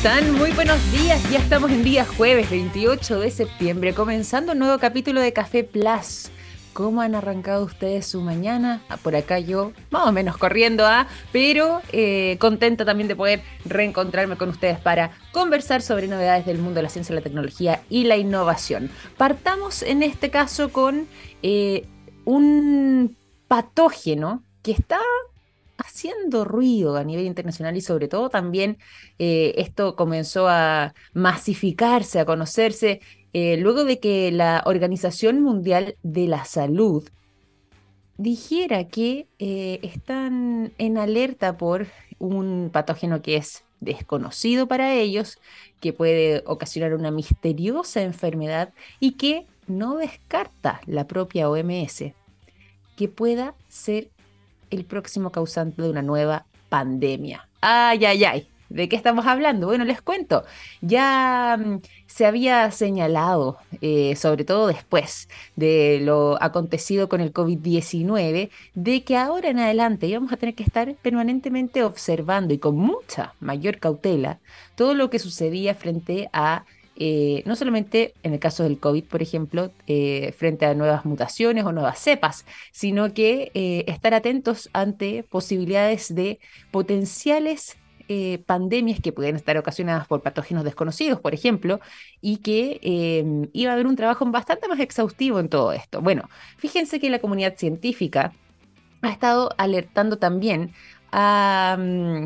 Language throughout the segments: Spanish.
están? Muy buenos días. Ya estamos en día jueves 28 de septiembre, comenzando un nuevo capítulo de Café Plus. ¿Cómo han arrancado ustedes su mañana? Ah, por acá yo, más o menos corriendo, ¿ah? pero eh, contenta también de poder reencontrarme con ustedes para conversar sobre novedades del mundo de la ciencia, la tecnología y la innovación. Partamos en este caso con eh, un patógeno que está haciendo ruido a nivel internacional y sobre todo también eh, esto comenzó a masificarse, a conocerse, eh, luego de que la Organización Mundial de la Salud dijera que eh, están en alerta por un patógeno que es desconocido para ellos, que puede ocasionar una misteriosa enfermedad y que no descarta la propia OMS que pueda ser el próximo causante de una nueva pandemia. Ay, ay, ay. ¿De qué estamos hablando? Bueno, les cuento. Ya mm, se había señalado, eh, sobre todo después de lo acontecido con el COVID-19, de que ahora en adelante íbamos a tener que estar permanentemente observando y con mucha mayor cautela todo lo que sucedía frente a eh, no solamente en el caso del COVID, por ejemplo, eh, frente a nuevas mutaciones o nuevas cepas, sino que eh, estar atentos ante posibilidades de potenciales pandemias que pueden estar ocasionadas por patógenos desconocidos, por ejemplo, y que iba a haber un trabajo bastante más exhaustivo en todo esto. Bueno, fíjense que la comunidad científica ha estado alertando también a... Mm,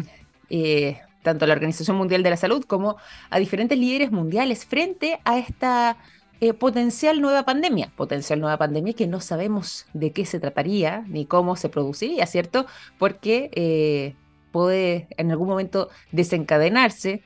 tanto a la Organización Mundial de la Salud como a diferentes líderes mundiales frente a esta eh, potencial nueva pandemia. Potencial nueva pandemia que no sabemos de qué se trataría ni cómo se produciría, ¿cierto? Porque eh, puede en algún momento desencadenarse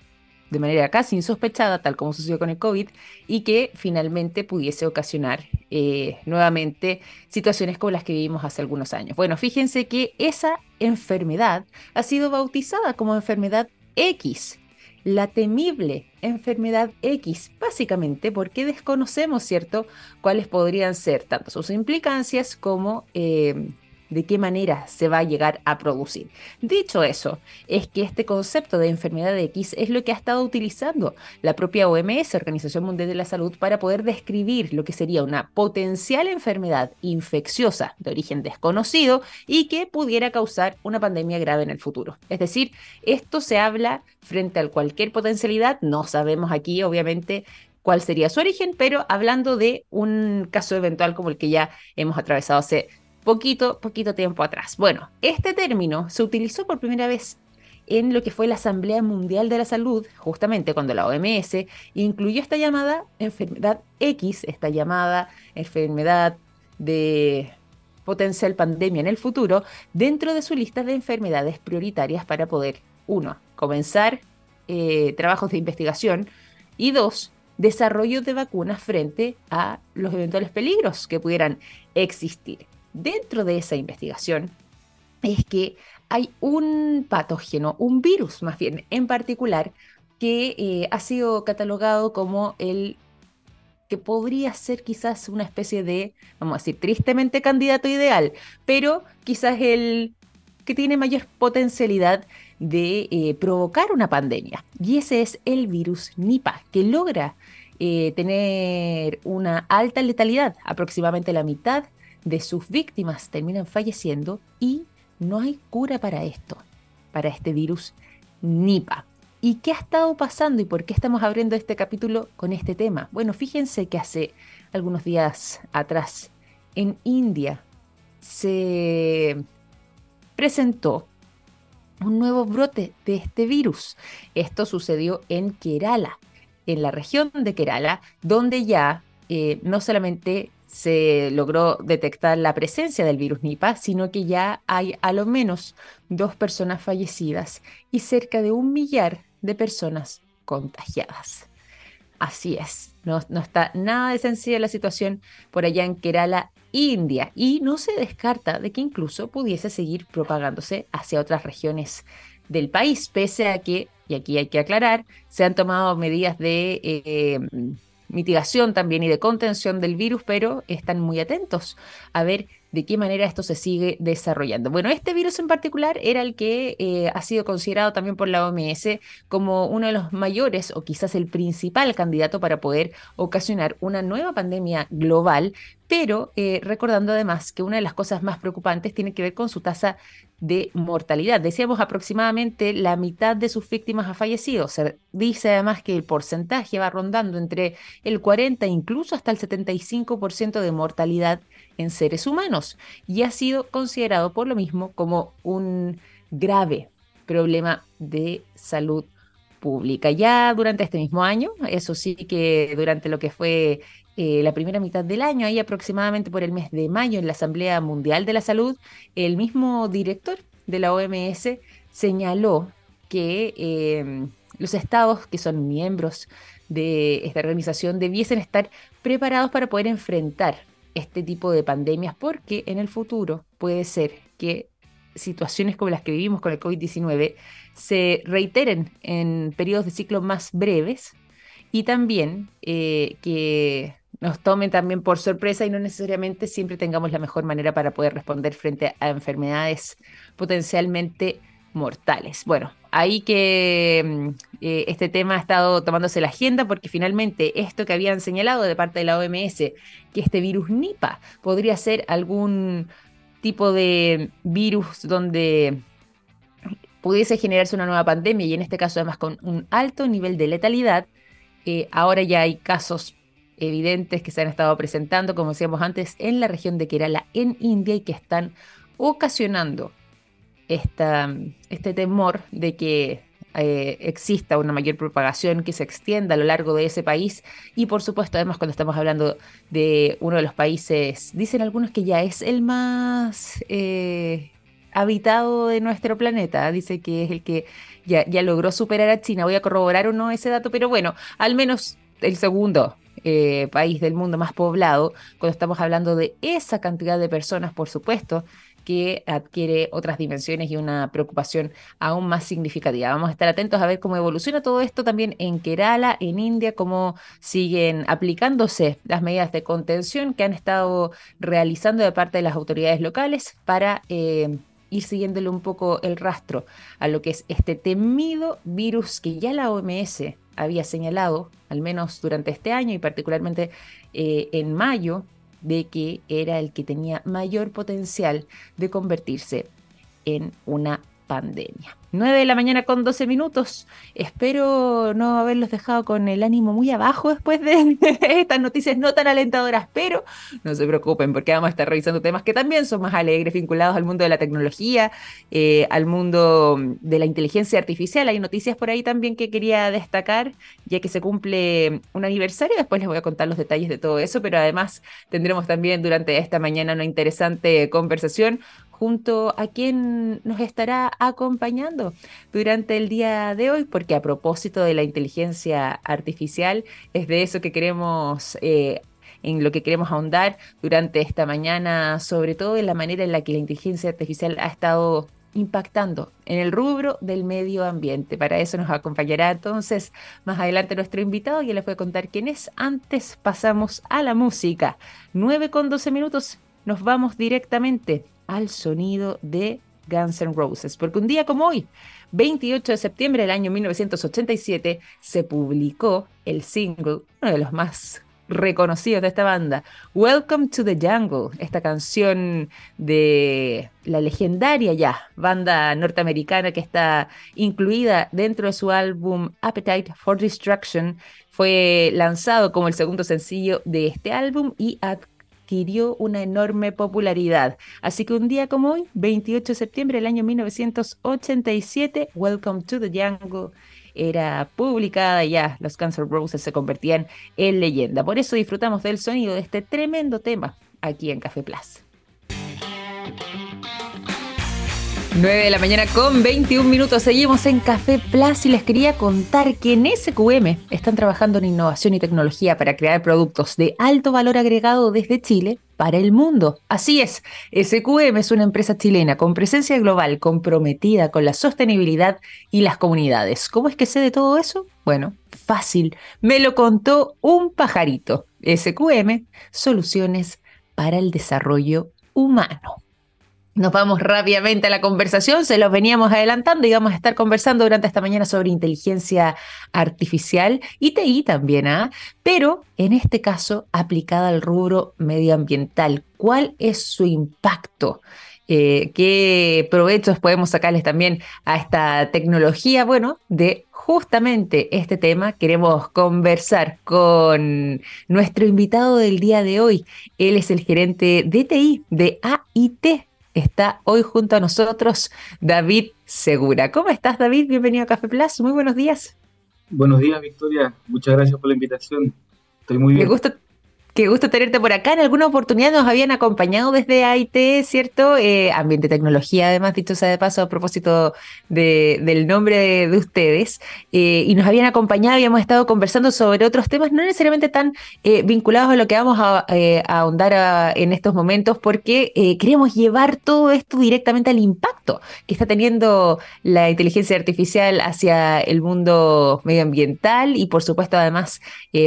de manera casi insospechada, tal como sucedió con el COVID, y que finalmente pudiese ocasionar eh, nuevamente situaciones como las que vivimos hace algunos años. Bueno, fíjense que esa enfermedad ha sido bautizada como enfermedad X, la temible enfermedad X, básicamente porque desconocemos, ¿cierto?, cuáles podrían ser tanto sus implicancias como eh, de qué manera se va a llegar a producir. Dicho eso, es que este concepto de enfermedad X es lo que ha estado utilizando la propia OMS, Organización Mundial de la Salud, para poder describir lo que sería una potencial enfermedad infecciosa de origen desconocido y que pudiera causar una pandemia grave en el futuro. Es decir, esto se habla frente a cualquier potencialidad, no sabemos aquí obviamente cuál sería su origen, pero hablando de un caso eventual como el que ya hemos atravesado hace poquito, poquito tiempo atrás. Bueno, este término se utilizó por primera vez en lo que fue la Asamblea Mundial de la Salud, justamente cuando la OMS incluyó esta llamada enfermedad X, esta llamada enfermedad de potencial pandemia en el futuro, dentro de su lista de enfermedades prioritarias para poder, uno, comenzar eh, trabajos de investigación y dos, desarrollo de vacunas frente a los eventuales peligros que pudieran existir dentro de esa investigación es que hay un patógeno, un virus más bien en particular, que eh, ha sido catalogado como el que podría ser quizás una especie de, vamos a decir, tristemente candidato ideal, pero quizás el que tiene mayor potencialidad de eh, provocar una pandemia. Y ese es el virus Nipah, que logra eh, tener una alta letalidad, aproximadamente la mitad de sus víctimas terminan falleciendo y no hay cura para esto, para este virus Nipah. ¿Y qué ha estado pasando y por qué estamos abriendo este capítulo con este tema? Bueno, fíjense que hace algunos días atrás en India se presentó un nuevo brote de este virus. Esto sucedió en Kerala, en la región de Kerala, donde ya eh, no solamente se logró detectar la presencia del virus Nipah, sino que ya hay a lo menos dos personas fallecidas y cerca de un millar de personas contagiadas. Así es, no, está nada de sencilla la situación por allá en Kerala, India, y no se descarta de que incluso pudiese seguir propagándose hacia otras regiones del país, pese a que, y aquí hay que aclarar, se han tomado medidas de... Eh, mitigación también y de contención del virus, pero están muy atentos a ver de qué manera esto se sigue desarrollando. Bueno, este virus en particular era el que eh, ha sido considerado también por la OMS como uno de los mayores o quizás el principal candidato para poder ocasionar una nueva pandemia global, pero eh, recordando además que una de las cosas más preocupantes tiene que ver con su tasa de mortalidad. Decíamos aproximadamente la mitad de sus víctimas ha fallecido. Se dice además que el porcentaje va rondando entre el 40 incluso hasta el 75% de mortalidad en seres humanos y ha sido considerado por lo mismo como un grave problema de salud pública. Ya durante este mismo año, eso sí que durante lo que fue eh, la primera mitad del año, ahí aproximadamente por el mes de mayo en la Asamblea Mundial de la Salud, el mismo director de la OMS señaló que em, los estados que son miembros de esta organización debiesen estar preparados para poder enfrentar este tipo de pandemias porque en el futuro puede ser que situaciones como las que vivimos con el COVID-19 se reiteren en periodos de ciclo más breves y también eh, que nos tomen también por sorpresa y no necesariamente siempre tengamos la mejor manera para poder responder frente a enfermedades potencialmente mortales. Bueno, ahí que mm, eh, este tema ha estado tomándose la agenda porque finalmente esto que habían señalado de parte de la OMS, que este virus Nipa podría ser algún tipo de virus donde pudiese generarse una nueva pandemia y en este caso además con un alto nivel de letalidad, eh, ahora ya hay casos evidentes que se han estado presentando, como decíamos antes, en la región de Kerala, en India, y que están ocasionando este temor de que eh, exista una mayor propagación que se extienda a lo largo de ese país. Y por supuesto, además, cuando estamos hablando de uno de los países, dicen algunos que ya es el más eh, habitado de nuestro planeta, dice que es el que ya, ya logró superar a China. Voy a corroborar o no ese dato, pero bueno, al menos el segundo eh, país del mundo más poblado, cuando estamos hablando de esa cantidad de personas, por supuesto, que adquiere otras dimensiones y una preocupación aún más significativa. Vamos a estar atentos a ver cómo evoluciona todo esto también en Kerala, en India, cómo siguen aplicándose las medidas de contención que han estado realizando de parte de las autoridades locales para eh, ir siguiéndole un poco el rastro a lo que es este temido virus que ya la OMS había señalado, al menos durante este año y particularmente eh, en mayo, de que era el que tenía mayor potencial de convertirse en una pandemia. 9 de la mañana con 12 minutos. Espero no haberlos dejado con el ánimo muy abajo después de estas noticias no tan alentadoras, pero no se preocupen porque vamos a estar revisando temas que también son más alegres, vinculados al mundo de la tecnología, eh, al mundo de la inteligencia artificial. Hay noticias por ahí también que quería destacar, ya que se cumple un aniversario. Después les voy a contar los detalles de todo eso, pero además tendremos también durante esta mañana una interesante conversación junto a quien nos estará acompañando durante el día de hoy, porque a propósito de la inteligencia artificial, es de eso que queremos... Eh, en lo que queremos ahondar durante esta mañana, sobre todo en la manera en la que la inteligencia artificial ha estado impactando en el rubro del medio ambiente. Para eso nos acompañará entonces más adelante nuestro invitado y les voy a contar quién es. Antes pasamos a la música. 9 con 12 minutos, nos vamos directamente al sonido de Guns N' Roses, porque un día como hoy, 28 de septiembre del año 1987, se publicó el single, uno de los más reconocidos de esta banda, Welcome to the Jungle, esta canción de la legendaria ya banda norteamericana que está incluida dentro de su álbum Appetite for Destruction, fue lanzado como el segundo sencillo de este álbum y una enorme popularidad. Así que un día como hoy, 28 de septiembre del año 1987, Welcome to the Jungle era publicada y ya los Cancer Roses se convertían en leyenda. Por eso disfrutamos del sonido de este tremendo tema aquí en Café Plus. 9 de la mañana con 21 minutos. Seguimos en Café Plus y les quería contar que en SQM están trabajando en innovación y tecnología para crear productos de alto valor agregado desde Chile para el mundo. Así es, SQM es una empresa chilena con presencia global comprometida con la sostenibilidad y las comunidades. ¿Cómo es que sé de todo eso? Bueno, fácil. Me lo contó un pajarito. SQM, soluciones para el desarrollo humano. Nos vamos rápidamente a la conversación, se los veníamos adelantando y vamos a estar conversando durante esta mañana sobre inteligencia artificial y TI también, ¿ah? pero en este caso aplicada al rubro medioambiental. ¿Cuál es su impacto? Eh, ¿Qué provechos podemos sacarles también a esta tecnología? Bueno, de justamente este tema queremos conversar con nuestro invitado del día de hoy. Él es el gerente de TI de AIT está hoy junto a nosotros David Segura. ¿Cómo estás, David? Bienvenido a Café Plus. Muy buenos días. Buenos días, Victoria. Muchas gracias por la invitación. Estoy muy bien. Me gusta Qué gusto tenerte por acá. En alguna oportunidad nos habían acompañado desde AIT, ¿cierto? Eh, ambiente tecnología, además, dicho sea de paso, a propósito del nombre de, ustedes. Eh, y nos habían acompañado, habíamos estado conversando sobre otros temas, no necesariamente tan eh, vinculados a lo que vamos a, ahondar en estos momentos, porque queremos llevar todo esto directamente al impacto que está teniendo la inteligencia artificial hacia el mundo medioambiental y, por supuesto, además,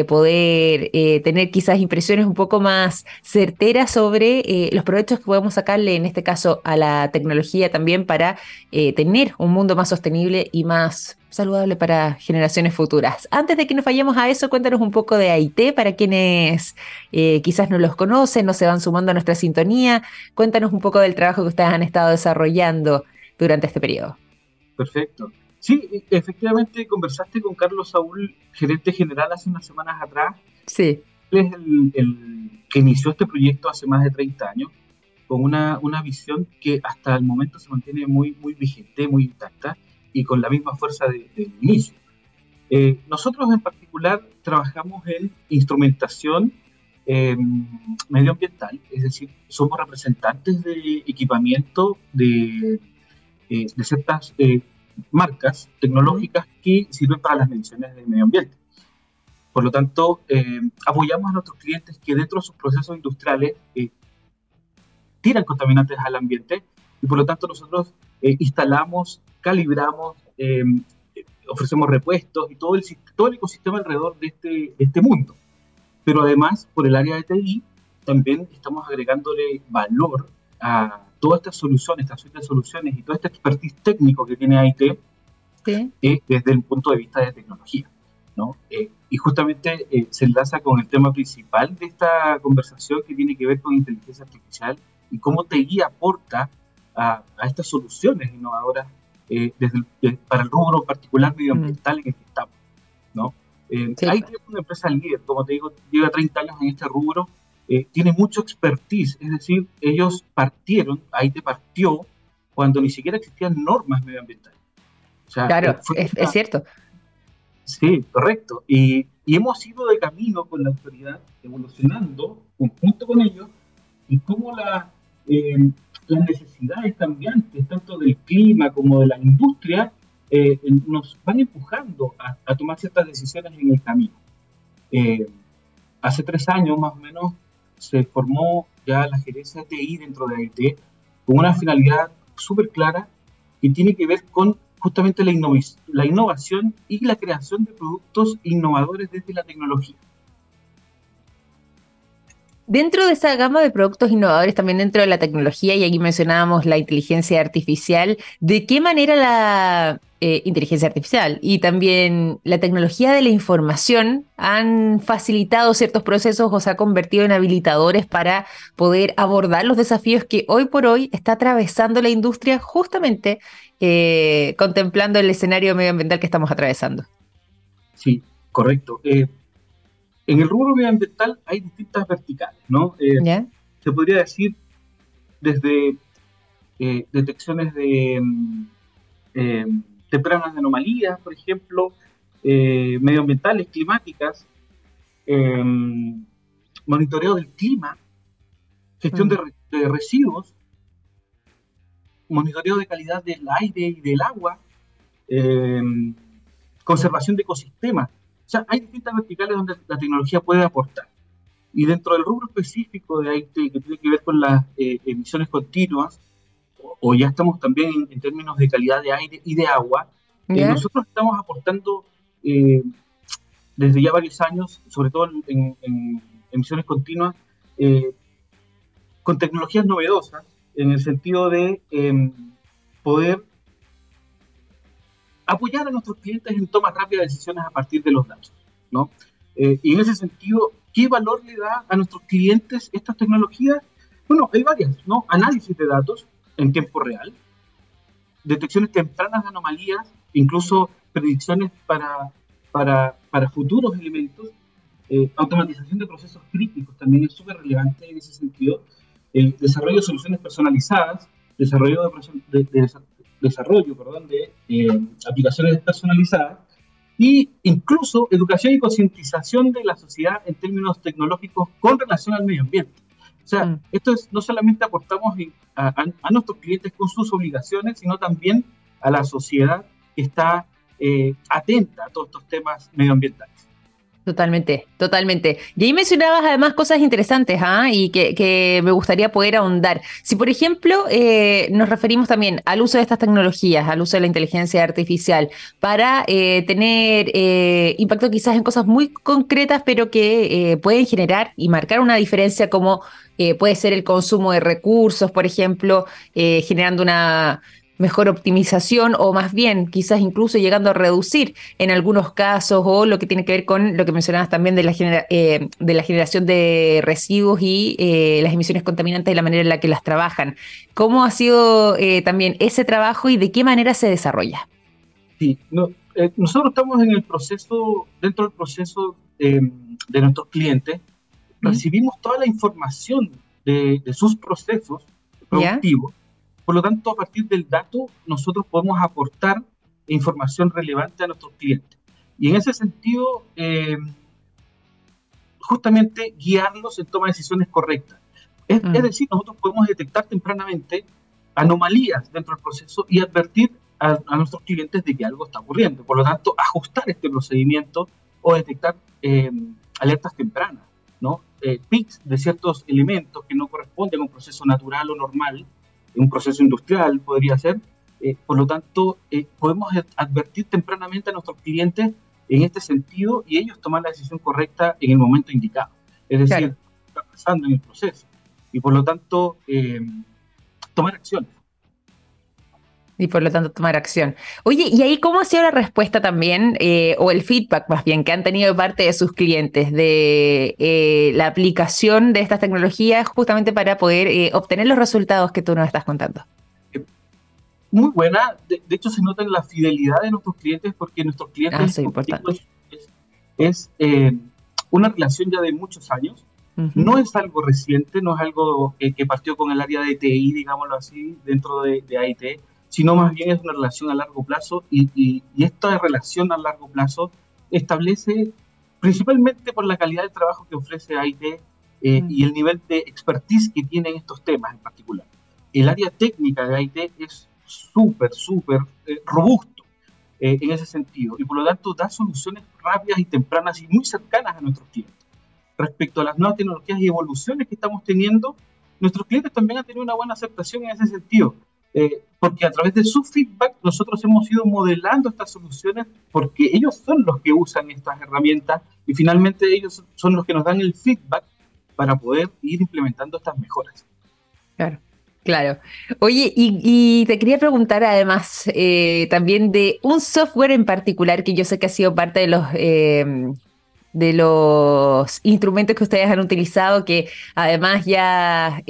poder tener quizás impresiones un poco más certeras sobre eh, los provechos que podemos sacarle, en este caso, a la tecnología también para eh, tener un mundo más sostenible y más saludable para generaciones futuras. Antes de que nos vayamos a eso, cuéntanos un poco de AIT para quienes eh, quizás no los conocen, no se van sumando a nuestra sintonía. Cuéntanos un poco del trabajo que ustedes han estado desarrollando durante este periodo. Perfecto. Sí, e, efectivamente conversaste con Carlos Saúl, gerente general, hace unas semanas atrás. Sí es el, que inició este proyecto hace más de 30 años, con una, una visión que hasta el momento se mantiene muy, muy vigente, muy intacta y con la misma fuerza del inicio. Eh, nosotros en particular trabajamos en instrumentación em, medioambiental, es decir, somos representantes de equipamiento de, eh, de ciertas eh, marcas tecnológicas que sirven para las mediciones del medio ambiente. Por lo tanto, eh, apoyamos a nuestros clientes que dentro de sus procesos industriales eh, tiran contaminantes al ambiente y por lo tanto nosotros eh, instalamos, calibramos, ofrecemos repuestos y todo el, todo el ecosistema alrededor de este, este mundo. Pero además, por el área de TI, también estamos agregándole valor a todas estas soluciones, esta suite de soluciones y todo este expertise técnico que tiene AIT desde el punto de vista de tecnología. ¿No? y justamente eh, se enlaza con el tema principal de esta conversación que tiene que ver con inteligencia artificial y cómo TI aporta a, a estas soluciones innovadoras eh, desde eh, para el rubro particular medioambiental en el que estamos. ¿no? Eh, hay una empresa líder, como te digo, lleva 30 años en este rubro, tiene mucho expertise, es decir, ellos partieron, ahí te partió cuando ni siquiera existían normas medioambientales. claro, es cierto Sí, correcto. Y, hemos ido de camino con la autoridad, evolucionando junto con ellos, y cómo la, eh, las necesidades cambiantes, tanto del clima como de la industria, eh, nos van empujando a, tomar ciertas decisiones en el camino. Eh, hace tres años más o menos se formó ya la gerencia de TI dentro de AIT con una finalidad súper clara que tiene que ver con justamente la, la innovación y la creación de productos innovadores desde la tecnología. Dentro de esa gama de productos innovadores, también dentro de la tecnología, y aquí mencionábamos la inteligencia artificial, ¿de qué manera la eh, inteligencia artificial y también la tecnología de la información han facilitado ciertos procesos o se ha convertido en habilitadores para poder abordar los desafíos que hoy por hoy está atravesando la industria justamente eh, contemplando el escenario medioambiental que estamos atravesando. Sí, correcto. Eh, en el rubro medioambiental hay distintas verticales, ¿no? Eh, se podría decir desde detecciones de mm, tempranas de anomalías, por ejemplo, medioambientales, climáticas, monitoreo del clima, gestión mm. de residuos, monitoreo de calidad del aire y del agua, eh, conservación de ecosistemas. O sea, hay distintas verticales donde la tecnología puede aportar. Y dentro del rubro específico de IT, que tiene que ver con las eh, emisiones continuas, o, ya estamos también en, términos de calidad de aire y de agua, eh, nosotros estamos aportando eh, desde ya varios años, sobre todo en, emisiones continuas, eh, con tecnologías novedosas, en el sentido de em, poder apoyar a nuestros clientes en toma rápida de decisiones a partir de los datos. ¿no? Eh, y en ese sentido, ¿qué valor le da a nuestros clientes estas tecnologías? Bueno, hay varias, ¿no? Análisis de datos en tiempo real, detecciones tempranas de anomalías, incluso predicciones para, para, para futuros elementos, eh, automatización de procesos críticos también es súper relevante en ese sentido, el desarrollo de soluciones personalizadas, desarrollo de, desarrollo perdón, de eh, aplicaciones personalizadas y incluso educación y concientización de la sociedad en términos tecnológicos con relación al medio ambiente. O sea, mm. esto es, no solamente aportamos a, nuestros clientes con sus obligaciones, sino también a la sociedad que está eh, atenta a todos estos temas medioambientales. Totalmente, totalmente. Y ahí mencionabas además cosas interesantes ¿ah? y que, me gustaría poder ahondar. Si, por ejemplo, eh, nos referimos también al uso de estas tecnologías, al uso de la inteligencia artificial, para eh, tener eh, impacto quizás en cosas muy concretas, pero que pueden generar y marcar una diferencia como puede ser el consumo de recursos, por ejemplo, generando una mejor optimización o más bien quizás incluso llegando a reducir en algunos casos o lo que tiene que ver con lo que mencionabas también de la, eh, de la generación de residuos y eh, las emisiones contaminantes de la manera en la que las trabajan. ¿Cómo ha sido eh, también ese trabajo y de qué manera se desarrolla? Sí, nosotros estamos en el proceso, dentro del proceso de nuestros clientes, recibimos toda la información de, sus procesos productivos. Por lo tanto, a partir del dato, nosotros podemos aportar información relevante a nuestros clientes. Y en ese sentido, eh, justamente guiarlos en toma de decisiones correctas. Es, mm. decir, nosotros podemos detectar tempranamente anomalías dentro del proceso y advertir a, nuestros clientes de que algo está ocurriendo. Por lo tanto, ajustar este procedimiento o detectar eh, alertas tempranas, ¿no? Eh, pics de ciertos elementos que no corresponden a un proceso natural o normal un proceso industrial podría ser. Eh, por lo tanto, eh, podemos advertir tempranamente a nuestros clientes en este sentido y ellos tomar la decisión correcta en el momento indicado. Es decir, está pasando en el proceso. Y por lo tanto, eh, tomar acciones y por lo tanto tomar acción. Oye, ¿y ahí cómo ha sido la respuesta también, eh, o el feedback más bien, que han tenido de parte de sus clientes de eh, la aplicación de estas tecnologías justamente para poder eh, obtener los resultados que tú nos estás contando? Muy buena, de, hecho se nota en la fidelidad de nuestros clientes porque nuestros clientes ah, es, es una relación ya de muchos años. No es algo reciente, no es algo que, partió con el área de TI, digámoslo así, dentro de, de AIT sino más bien es una relación a largo plazo y, esta relación a largo plazo establece, principalmente por la calidad del trabajo que ofrece AIT eh, mm. y el nivel de expertise que tiene en estos temas en particular. El área técnica de AIT es súper, súper eh, robusto eh, en ese sentido y por lo tanto da soluciones rápidas y tempranas y muy cercanas a nuestros clientes. Respecto a las nuevas tecnologías y evoluciones que estamos teniendo, nuestros clientes también han tenido una buena aceptación en ese sentido. Eh, porque a través de su feedback nosotros hemos ido modelando estas soluciones porque ellos son los que usan estas herramientas y finalmente ellos son los que nos dan el feedback para poder ir implementando estas mejoras. Claro. Claro. Oye, y, te quería preguntar además eh, también de un software en particular que yo sé que ha sido parte de los eh, de los instrumentos que ustedes han utilizado, que además ya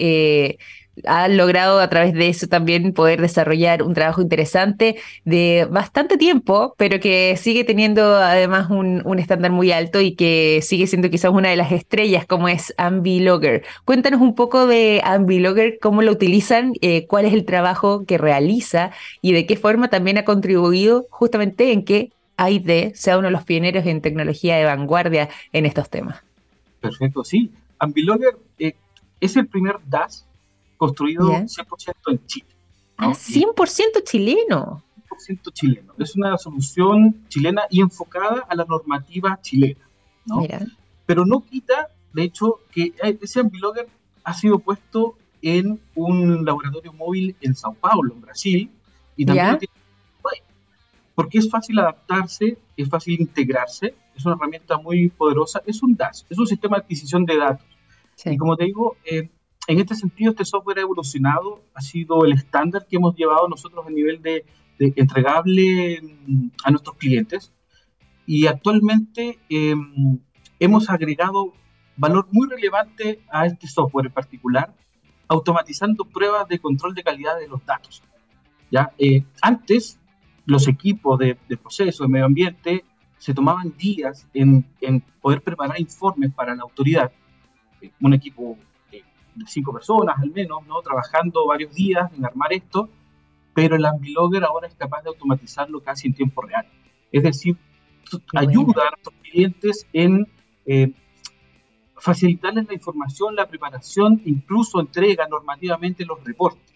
ha logrado a través de eso también poder desarrollar un trabajo interesante de bastante tiempo, pero que sigue teniendo además un, estándar muy alto y que sigue siendo quizás una de las estrellas como es Ambilogger. Cuéntanos un poco de Ambilogger, cómo lo utilizan, eh, cuál es el trabajo que realiza y de qué forma también ha contribuido justamente en que AID sea uno de los pioneros en tecnología de vanguardia en estos temas. Perfecto, sí. Ambilogger eh, es el primer DAS construido 100% en Chile. Ah, 100% chileno. 100% chileno. Es una solución chilena y enfocada a la normativa chilena. ¿no? Pero no quita, de hecho, que ese Ambilogger ha sido puesto en un laboratorio móvil en Sao Paulo, en Brasil, y también porque es fácil adaptarse, es fácil integrarse, es una herramienta muy poderosa, es un DAS, es un sistema de adquisición de datos. Y como te digo, eh, en este sentido, este software ha evolucionado, ha sido el estándar que hemos llevado nosotros a nivel de, entregable mm, a nuestros clientes. Y actualmente em, hemos agregado valor muy relevante a este software en particular, automatizando pruebas de control de calidad de los datos. ¿ya? Eh, antes, los equipos de, proceso, de medio ambiente, se tomaban días en, en, poder preparar informes para la autoridad. Eh, un equipo de cinco personas al menos, ¿no? trabajando varios días en armar esto, pero el Ambilogger ahora es capaz de automatizarlo casi en tiempo real. Es decir, ayuda a nuestros clientes en eh, facilitarles la información, la preparación, incluso entrega normativamente los reportes.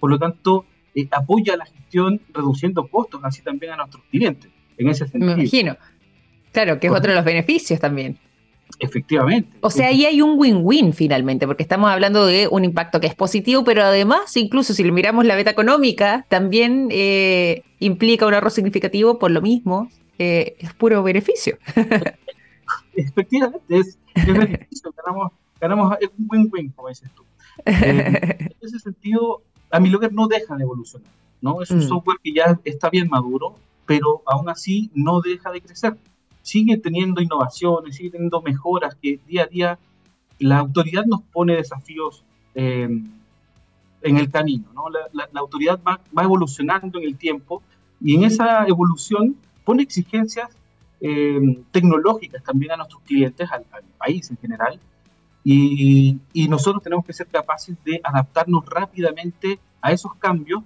Por lo tanto, eh, apoya la gestión reduciendo costos, así también a nuestros clientes. En ese sentido. Me imagino. Claro, que es otro de los beneficios también. Efectivamente. O sea, ahí hay un win-win finalmente, porque estamos hablando de un impacto que es positivo, pero además, incluso si miramos la beta económica, también eh, implica un ahorro significativo por lo mismo, eh, es puro beneficio. Efectivamente, es, beneficio, ganamos, ganamos un win-win, como dices tú. Eh, en ese sentido, a mi lugar no deja de evolucionar, ¿no? Es un mm. software que ya está bien maduro, pero aún así no deja de crecer sigue teniendo innovaciones, sigue teniendo mejoras que día a día la autoridad nos pone desafíos eh, en el camino. ¿no? La, autoridad va, evolucionando en el tiempo y en esa evolución pone exigencias eh, tecnológicas también a nuestros clientes, al, país en general, y, y, nosotros tenemos que ser capaces de adaptarnos rápidamente a esos cambios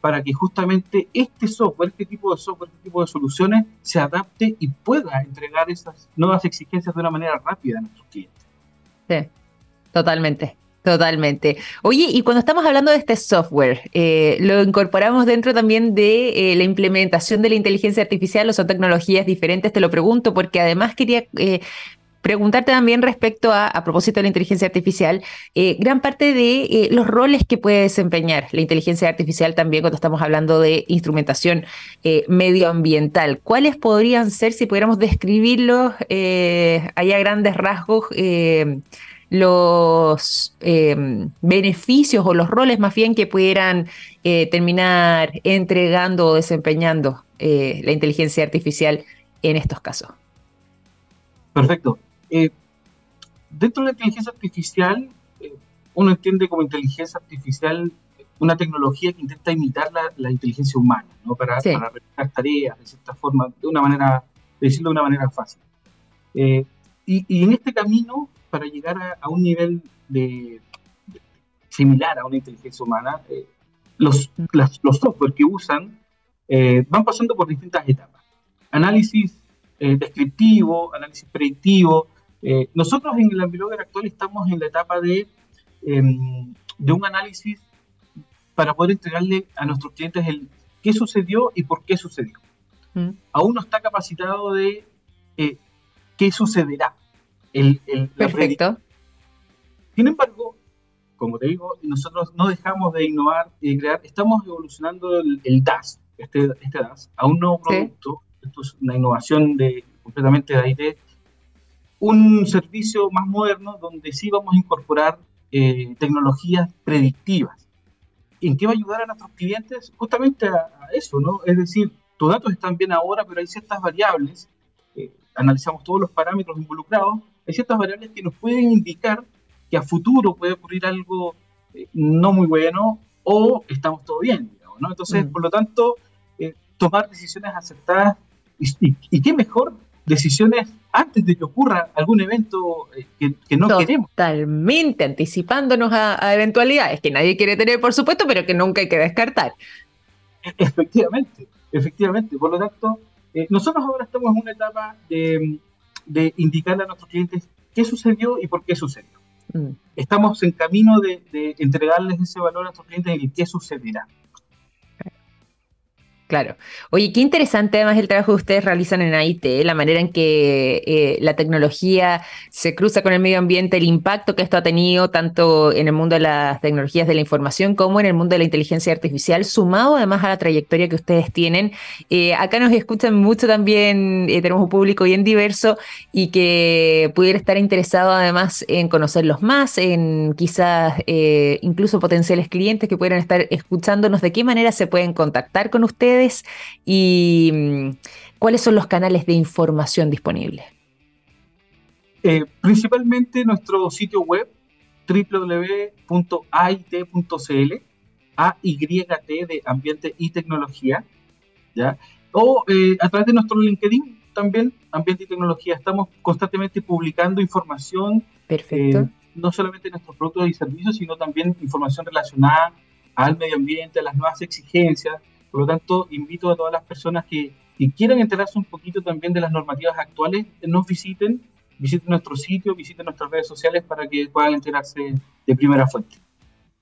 para que justamente este software, este tipo de software, este tipo de soluciones se adapte y pueda entregar esas nuevas exigencias de una manera rápida a nuestros clientes. Sí, totalmente. Totalmente. Oye, y cuando estamos hablando de este software, eh, lo incorporamos dentro también de eh, la implementación de la inteligencia artificial o son tecnologías diferentes, te lo pregunto, porque además quería eh, preguntarte también respecto a, a propósito de la inteligencia artificial, eh, gran parte de eh, los roles que puede desempeñar la inteligencia artificial también cuando estamos hablando de instrumentación eh, medioambiental. ¿Cuáles podrían ser, si pudiéramos describirlos a grandes rasgos, los beneficios o los roles más bien que pudieran terminar entregando o desempeñando la inteligencia artificial en estos casos? Perfecto. Eh, dentro de la inteligencia artificial, eh, uno entiende como inteligencia artificial una tecnología que intenta imitar la, inteligencia humana, ¿no? Para, realizar tareas de cierta forma, de una manera, decirlo de una manera fácil. Eh, y, en este camino, para llegar a, un nivel de, similar a una inteligencia humana, los, los software que usan van pasando por distintas etapas. Análisis descriptivo, análisis predictivo, eh, nosotros en el Ambilogger actual estamos en la etapa de, em, de un análisis para poder entregarle a nuestros clientes el qué sucedió y por qué sucedió. Mm. Aún no está capacitado de eh, qué sucederá. El, Perfecto. Sin embargo, como te digo, nosotros no dejamos de innovar y crear, estamos evolucionando el, DAS, este, este DAS, a un nuevo producto. Esto es una innovación de, completamente de IT un servicio más moderno donde sí vamos a incorporar eh, tecnologías predictivas. ¿En qué va a ayudar a nuestros clientes? Justamente a, eso, ¿no? Es decir, tus datos están bien ahora, pero hay ciertas variables, eh, analizamos todos los parámetros involucrados, hay ciertas variables que nos pueden indicar que a futuro puede ocurrir algo eh, no muy bueno o estamos todo bien, digamos, ¿no? Entonces, mm. por lo tanto, tomar decisiones acertadas y, y, qué mejor decisiones antes de que ocurra algún evento eh, que, no queremos. Totalmente, anticipándonos a, eventualidades que nadie quiere tener, por supuesto, pero que nunca hay que descartar. E-, efectivamente, efectivamente. Por lo tanto, eh, nosotros ahora estamos en una etapa de, de, indicarle a nuestros clientes qué sucedió y por qué sucedió. Mm. Estamos en camino de, de, entregarles ese valor a nuestros clientes y qué sucederá. Claro. Oye, qué interesante además el trabajo que ustedes realizan en AIT, la manera en que eh, la tecnología se cruza con el medio ambiente, el impacto que esto ha tenido tanto en el mundo de las tecnologías de la información como en el mundo de la inteligencia artificial, sumado además a la trayectoria que ustedes tienen. Eh, acá nos escuchan mucho también, eh, tenemos un público bien diverso y que pudiera estar interesado además en conocerlos más, en quizás incluso potenciales clientes que pudieran estar escuchándonos, de qué manera se pueden contactar con ustedes y mm, cuáles son los canales de información disponibles. Eh, principalmente nuestro sitio web www.ait.cl, AYT de Ambiente y Tecnología, ¿ya? o eh, a través de nuestro LinkedIn también, Ambiente y Tecnología. Estamos constantemente publicando información, Perfecto. Eh, no solamente nuestros productos y servicios, sino también información relacionada al medio ambiente, a las nuevas exigencias, por lo tanto, invito a todas las personas que, quieran enterarse un poquito también de las normativas actuales, nos visiten, visiten nuestro sitio, visiten nuestras redes sociales para que puedan enterarse de primera fuente.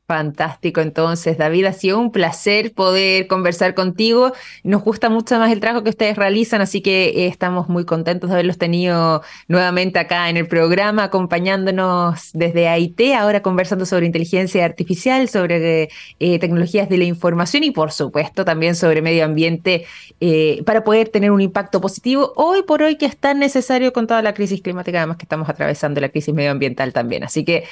Fantástico, entonces, David, ha sido un placer poder conversar contigo. Nos gusta mucho más el trabajo que ustedes realizan, así que eh, estamos muy contentos de haberlos tenido nuevamente acá en el programa, acompañándonos desde Haití, ahora conversando sobre inteligencia artificial, sobre eh, tecnologías de la información y, por supuesto, también sobre medio ambiente eh, para poder tener un impacto positivo hoy por hoy que es tan necesario con toda la crisis climática, además que estamos atravesando la crisis medioambiental también. Así que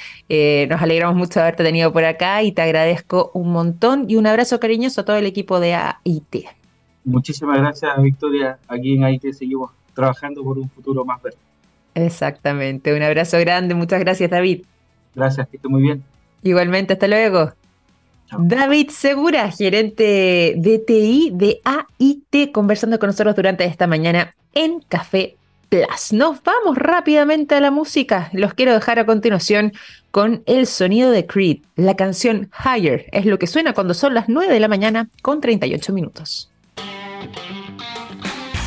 nos alegramos mucho de haberte tenido por acá y te agradezco un montón y un abrazo cariñoso a todo el equipo de AIT. Muchísimas gracias, Victoria. Aquí en AIT seguimos trabajando por un futuro más verde. Exactamente. Un abrazo grande. Muchas gracias, David. Gracias, que esté muy bien. Igualmente, hasta luego. David Segura, gerente de TI de AIT, conversando con nosotros durante esta mañana en Café Plus. Nos vamos rápidamente a la música. Los quiero dejar a continuación con el sonido de Creed. La canción Higher es lo que suena cuando son las 9 de la mañana con 38 minutos.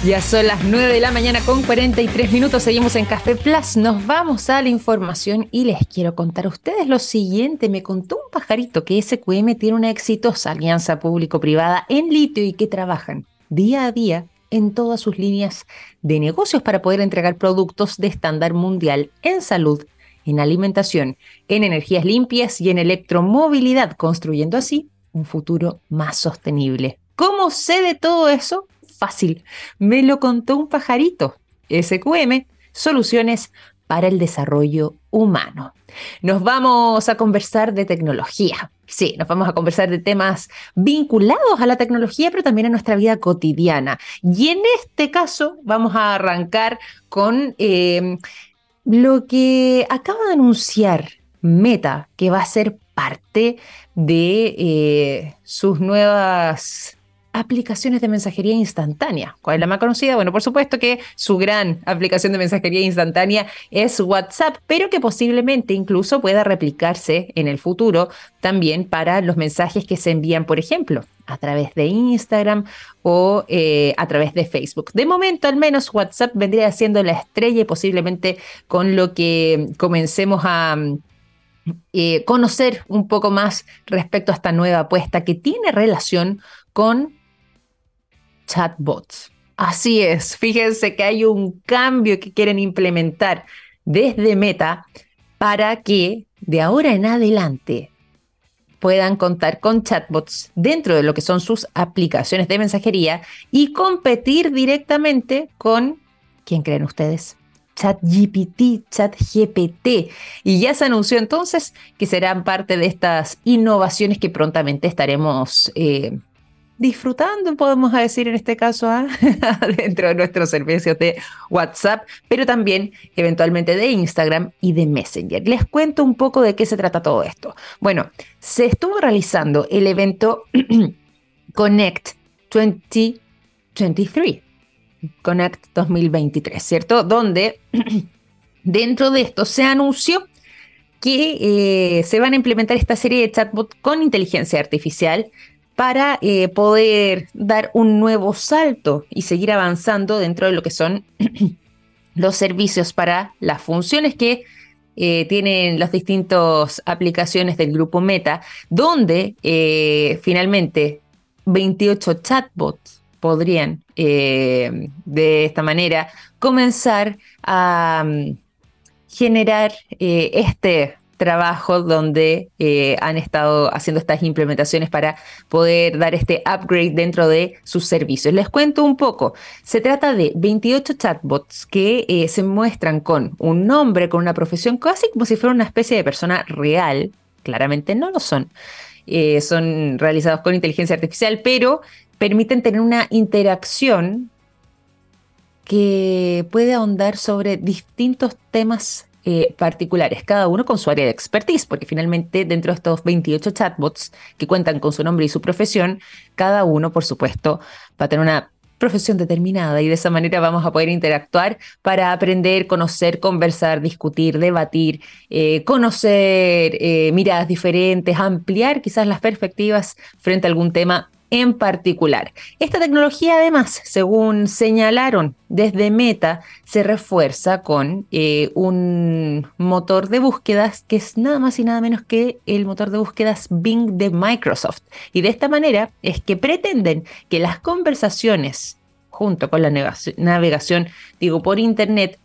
Ya son las 9 de la mañana con 43 minutos, seguimos en Café Plus, nos vamos a la información y les quiero contar a ustedes lo siguiente, me contó un pajarito que SQM tiene una exitosa alianza público-privada en litio y que trabajan día a día en todas sus líneas de negocios para poder entregar productos de estándar mundial en salud, en alimentación, en energías limpias y en electromovilidad, construyendo así un futuro más sostenible. ¿Cómo sé de todo eso? Fácil. Me lo contó un pajarito. SQM, soluciones para el desarrollo humano. Nos vamos a conversar de tecnología. Sí, nos vamos a conversar de temas vinculados a la tecnología, pero también a nuestra vida cotidiana. Y en este caso vamos a arrancar con eh, lo que acaba de anunciar Meta, que va a ser parte de eh, sus nuevas aplicaciones de mensajería instantánea. ¿Cuál es la más conocida? Bueno, por supuesto que su gran aplicación de mensajería instantánea es WhatsApp, pero que posiblemente incluso pueda replicarse en el futuro también para los mensajes que se envían, por ejemplo, a través de Instagram o eh, a través de Facebook. De momento, al menos, WhatsApp vendría siendo la estrella y posiblemente con lo que comencemos a... Eh, conocer un poco más respecto a esta nueva apuesta que tiene relación con chatbots. Así es, fíjense que hay un cambio que quieren implementar desde Meta para que de ahora en adelante puedan contar con chatbots dentro de lo que son sus aplicaciones de mensajería y competir directamente con, ¿quién creen ustedes? ChatGPT, ChatGPT. Y ya se anunció entonces que serán parte de estas innovaciones que prontamente estaremos eh, disfrutando, podemos decir en este caso, ¿ah? dentro de nuestros servicios de WhatsApp, pero también eventualmente de Instagram y de Messenger. Les cuento un poco de qué se trata todo esto. Bueno, se estuvo realizando el evento Connect 2023. Connect 2023, ¿cierto? Donde dentro de esto se anunció que eh, se van a implementar esta serie de chatbots con inteligencia artificial para eh, poder dar un nuevo salto y seguir avanzando dentro de lo que son los servicios para las funciones que eh, tienen las distintas aplicaciones del grupo Meta, donde eh, finalmente 28 chatbots podrían de esta manera comenzar a mm, generar este trabajo donde eh, han estado haciendo estas implementaciones para poder dar este upgrade dentro de sus servicios. Les cuento un poco. Se trata de 28 chatbots que eh, se muestran con un nombre, con una profesión, casi como si fuera una especie de persona real. Claramente no lo son. Eh, son realizados con inteligencia artificial, pero permiten tener una interacción que puede ahondar sobre distintos temas eh, particulares, cada uno con su área de expertise, porque finalmente dentro de estos 28 chatbots que cuentan con su nombre y su profesión, cada uno, por supuesto, va a tener una profesión determinada y de esa manera vamos a poder interactuar para aprender, conocer, conversar, discutir, debatir, eh, conocer eh, miradas diferentes, ampliar quizás las perspectivas frente a algún tema en particular. Esta tecnología además, según señalaron desde Meta, se refuerza con eh, un motor de búsquedas que es nada más y nada menos que el motor de búsquedas Bing de Microsoft. Y de esta manera es que pretenden que las conversaciones junto con la navegación, digo, por Internet,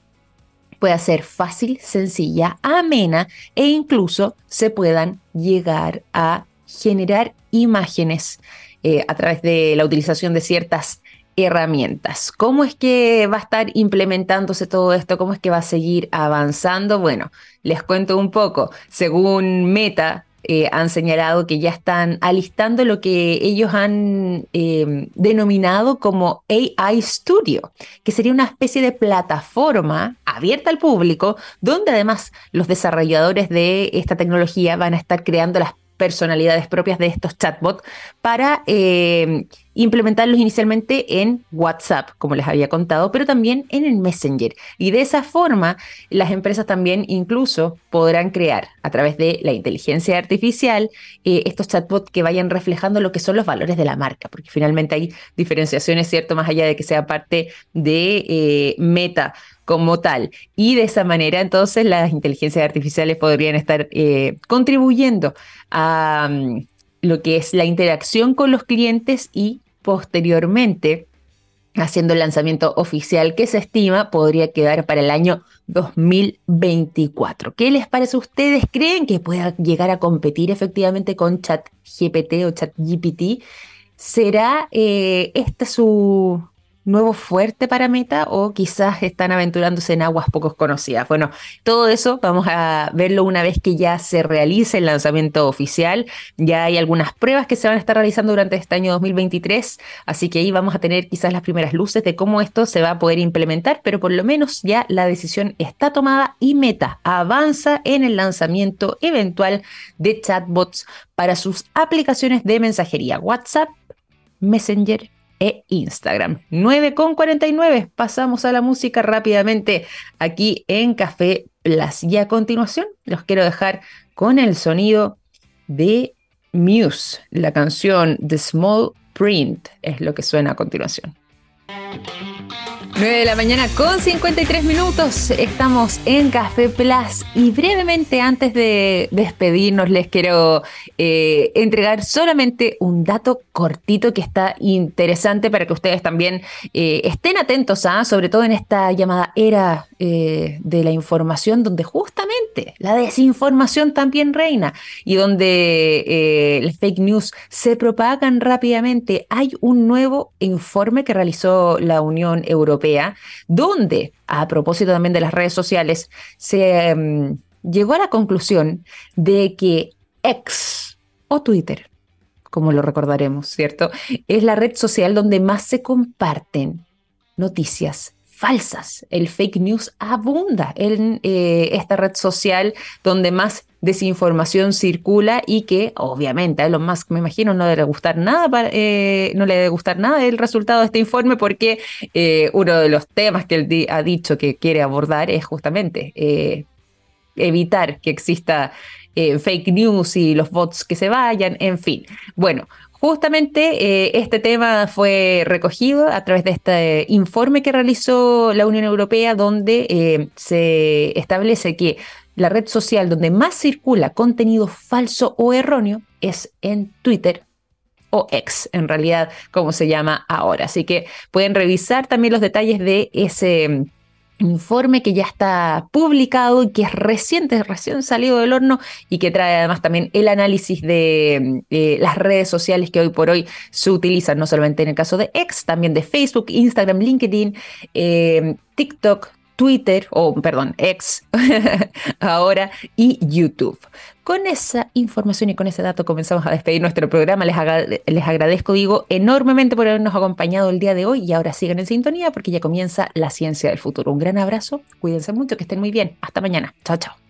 pueda ser fácil, sencilla, amena e incluso se puedan llegar a generar imágenes eh, a través de la utilización de ciertas herramientas. ¿Cómo es que va a estar implementándose todo esto? ¿Cómo es que va a seguir avanzando? Bueno, les cuento un poco. Según Meta, eh, han señalado que ya están alistando lo que ellos han em, denominado como AI Studio, que sería una especie de plataforma abierta al público, donde además los desarrolladores de esta tecnología van a estar creando las personalidades propias de estos chatbots para eh, implementarlos inicialmente en WhatsApp, como les había contado, pero también en el Messenger. Y de esa forma, las empresas también incluso podrán crear a través de la inteligencia artificial eh, estos chatbots que vayan reflejando lo que son los valores de la marca, porque finalmente hay diferenciaciones, ¿cierto? Más allá de que sea parte de eh, Meta como tal. Y de esa manera, entonces, las inteligencias artificiales podrían estar contribuyendo a mm, lo que es la interacción con los clientes y posteriormente haciendo el lanzamiento oficial que se estima podría quedar para el año 2024. ¿Qué les parece a ustedes? ¿Creen que pueda llegar a competir efectivamente con ChatGPT o ChatGPT? ¿Será eh, esta su, nuevo fuerte para Meta o quizás están aventurándose en aguas poco conocidas. Bueno, todo eso vamos a verlo una vez que ya se realice el lanzamiento oficial. Ya hay algunas pruebas que se van a estar realizando durante este año 2023, así que ahí vamos a tener quizás las primeras luces de cómo esto se va a poder implementar, pero por lo menos ya la decisión está tomada y Meta avanza en el lanzamiento eventual de chatbots para sus aplicaciones de mensajería WhatsApp, Messenger e Instagram. 9 con 49. Pasamos a la música rápidamente aquí en Café Plus. Y a continuación los quiero dejar con el sonido de Muse. La canción The Small Print es lo que suena a continuación. 9 de la mañana con 53 minutos. Estamos en Café Plus y brevemente antes de despedirnos les quiero eh, entregar solamente un dato cortito que está interesante para que ustedes también eh, estén atentos a, ¿ah? sobre todo en esta llamada era eh, de la información donde justamente la desinformación también reina y donde las fake news se propagan rápidamente. Hay un nuevo informe que realizó la Unión Europea donde, a propósito también de las redes sociales, se mm, llegó a la conclusión de que X o Twitter, como lo recordaremos, ¿cierto? Es la red social donde más se comparten noticias falsas. El fake news abunda en eh, esta red social donde más desinformación circula y que obviamente a Elon Musk me imagino no le debe gustar nada eh, el resultado de este informe porque eh, uno de los temas que él ha dicho que quiere abordar es justamente evitar que exista fake news y los bots que se vayan, en fin. Bueno, Justamente este tema fue recogido a través de este informe que realizó la Unión Europea, donde se establece que la red social donde más circula contenido falso o erróneo es en Twitter, o ex, en realidad, como se llama ahora. Así que pueden revisar también los detalles de ese informe que ya está publicado y que es reciente, recién salido del horno y que trae además también el análisis de las redes sociales que hoy por hoy se utilizan, no solamente en el caso de X, también de Facebook, Instagram, LinkedIn, eh, TikTok, Twitter, o perdón, X ahora, y YouTube. Con esa información y con ese dato comenzamos a despedir nuestro programa. Les, les agradezco, digo, enormemente por habernos acompañado el día de hoy y ahora sigan en sintonía porque ya comienza la ciencia del futuro. Un gran abrazo, cuídense mucho, que estén muy bien. Hasta mañana. Chao, chao.